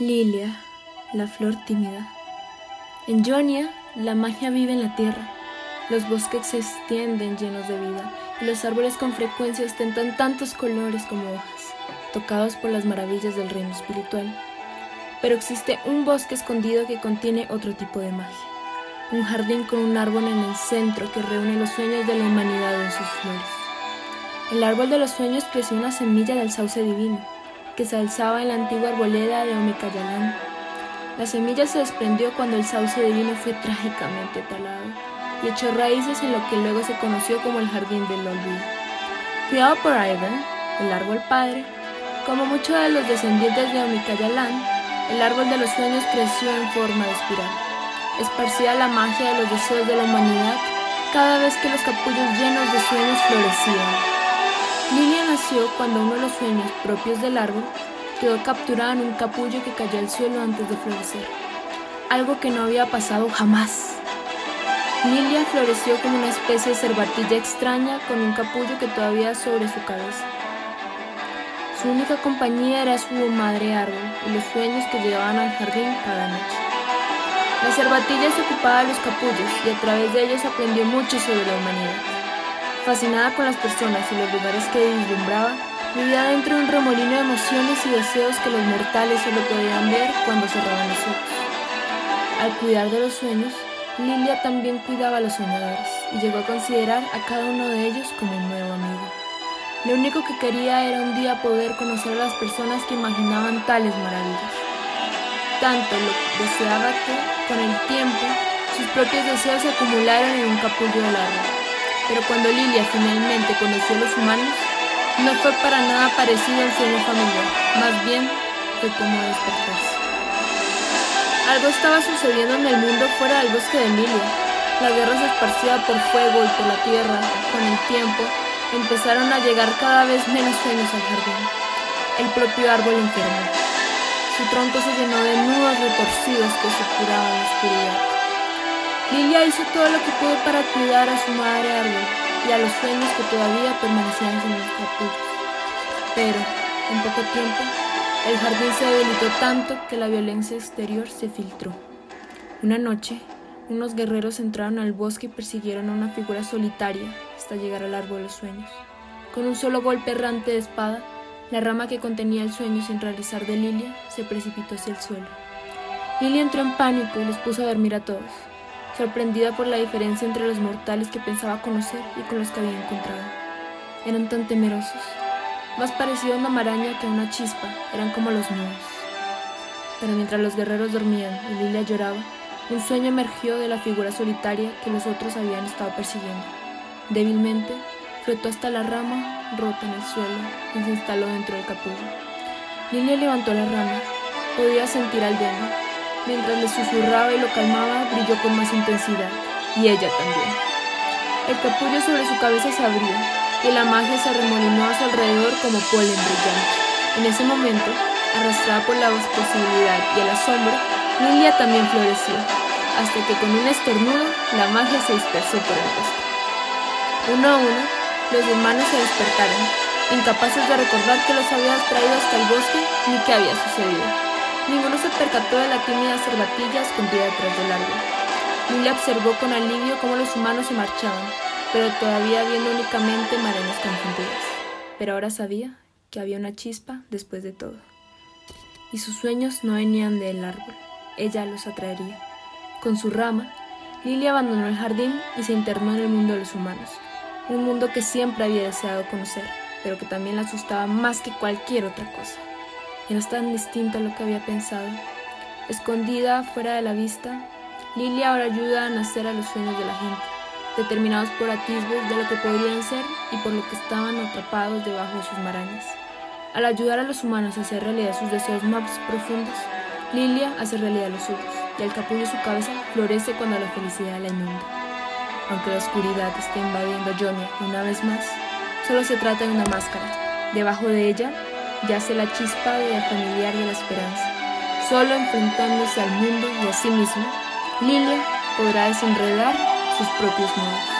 Lilia, la flor tímida. En Jonia, la magia vive en la tierra. Los bosques se extienden llenos de vida y los árboles con frecuencia ostentan tantos colores como hojas, tocados por las maravillas del reino espiritual. Pero existe un bosque escondido que contiene otro tipo de magia. Un jardín con un árbol en el centro que reúne los sueños de la humanidad en sus flores. El árbol de los sueños creció una semilla del sauce divino que se alzaba en la antigua arboleda de Omicayalán. La semilla se desprendió cuando el sauce divino fue trágicamente talado y echó raíces en lo que luego se conoció como el Jardín del Olvido. Criado por Ivan, el árbol padre, como muchos de los descendientes de Omicayalán, el árbol de los sueños creció en forma de espiral. Esparcía la magia de los deseos de la humanidad cada vez que los capullos llenos de sueños florecían. Nació cuando uno de los sueños propios del árbol quedó capturado en un capullo que cayó al suelo antes de florecer, algo que no había pasado jamás. Lilia floreció como una especie de cervatilla extraña con un capullo que todavía sobre su cabeza. Su única compañía era su madre árbol y los sueños que llevaban al jardín cada noche. La cervatilla se ocupaba de los capullos y a través de ellos aprendió mucho sobre la humanidad. Fascinada con las personas y los lugares que vislumbraba, vivía dentro de un remolino de emociones y deseos que los mortales solo podían ver cuando cerraban los ojos. Al cuidar de los sueños, Lilia también cuidaba a los soñadores y llegó a considerar a cada uno de ellos como un nuevo amigo. Lo único que quería era un día poder conocer a las personas que imaginaban tales maravillas. Tanto lo deseaba que, con el tiempo, sus propios deseos se acumularon en un capullo de árbol. Pero cuando Lilia finalmente conoció a los humanos, no fue para nada parecido al sueño familiar, más bien fue como despertarse. Algo estaba sucediendo en el mundo fuera del bosque de Lilia. La guerra se esparcía por fuego y por la tierra. Con el tiempo, empezaron a llegar cada vez menos sueños al jardín. El propio árbol enfermó. Su tronco se llenó de nudos retorcidos que supuraban la oscuridad. Lilia hizo todo lo que pudo para cuidar a su madre árbol y a los sueños que todavía permanecían en los. Pero, en poco tiempo, el jardín se debilitó tanto que la violencia exterior se filtró. Una noche, unos guerreros entraron al bosque y persiguieron a una figura solitaria hasta llegar al árbol de los sueños. Con un solo golpe errante de espada, la rama que contenía el sueño sin realizar de Lilia se precipitó hacia el suelo. Lilia entró en pánico y los puso a dormir a todos sorprendida por la diferencia entre los mortales que pensaba conocer y con los que había encontrado. Eran tan temerosos, más parecidos a una maraña que a una chispa, eran como los nudos. Pero mientras los guerreros dormían y Lilia lloraba, un sueño emergió de la figura solitaria que los otros habían estado persiguiendo. Débilmente, flotó hasta la rama rota en el suelo y se instaló dentro del capullo. Lilia levantó la rama, podía sentir al dueño, Mientras le susurraba y lo calmaba, brilló con más intensidad, y ella también. El capullo sobre su cabeza se abrió, y la magia se remolinó a su alrededor como polen brillante. En ese momento, arrastrada por la posibilidad y el asombro, Lilia también floreció, hasta que con un estornudo la magia se dispersó por el bosque. Uno a uno, los hermanos se despertaron, incapaces de recordar que los había traído hasta el bosque ni qué había sucedido. Ninguno se percató de la tímida cervatilla escondida detrás del árbol. Lilia observó con alivio cómo los humanos se marchaban, pero todavía viendo únicamente marañas confundidas. Pero ahora sabía que había una chispa después de todo. Y sus sueños no venían del árbol, ella los atraería. Con su rama, Lilia abandonó el jardín y se internó en el mundo de los humanos, un mundo que siempre había deseado conocer, pero que también la asustaba más que cualquier otra cosa. Era tan distinto a lo que había pensado. Escondida fuera de la vista, Lilia ahora ayuda a nacer a los sueños de la gente, determinados por atisbos de lo que podrían ser y por lo que estaban atrapados debajo de sus marañas. Al ayudar a los humanos a hacer realidad sus deseos más profundos, Lilia hace realidad los suyos, y el capullo de su cabeza florece cuando la felicidad la inunda. Aunque la oscuridad esté invadiendo a Johnny una vez más, solo se trata de una máscara. Debajo de ella yace la chispa de la familiar de la esperanza. Solo enfrentándose al mundo y a sí misma, Lilia podrá desenredar sus propios nudos.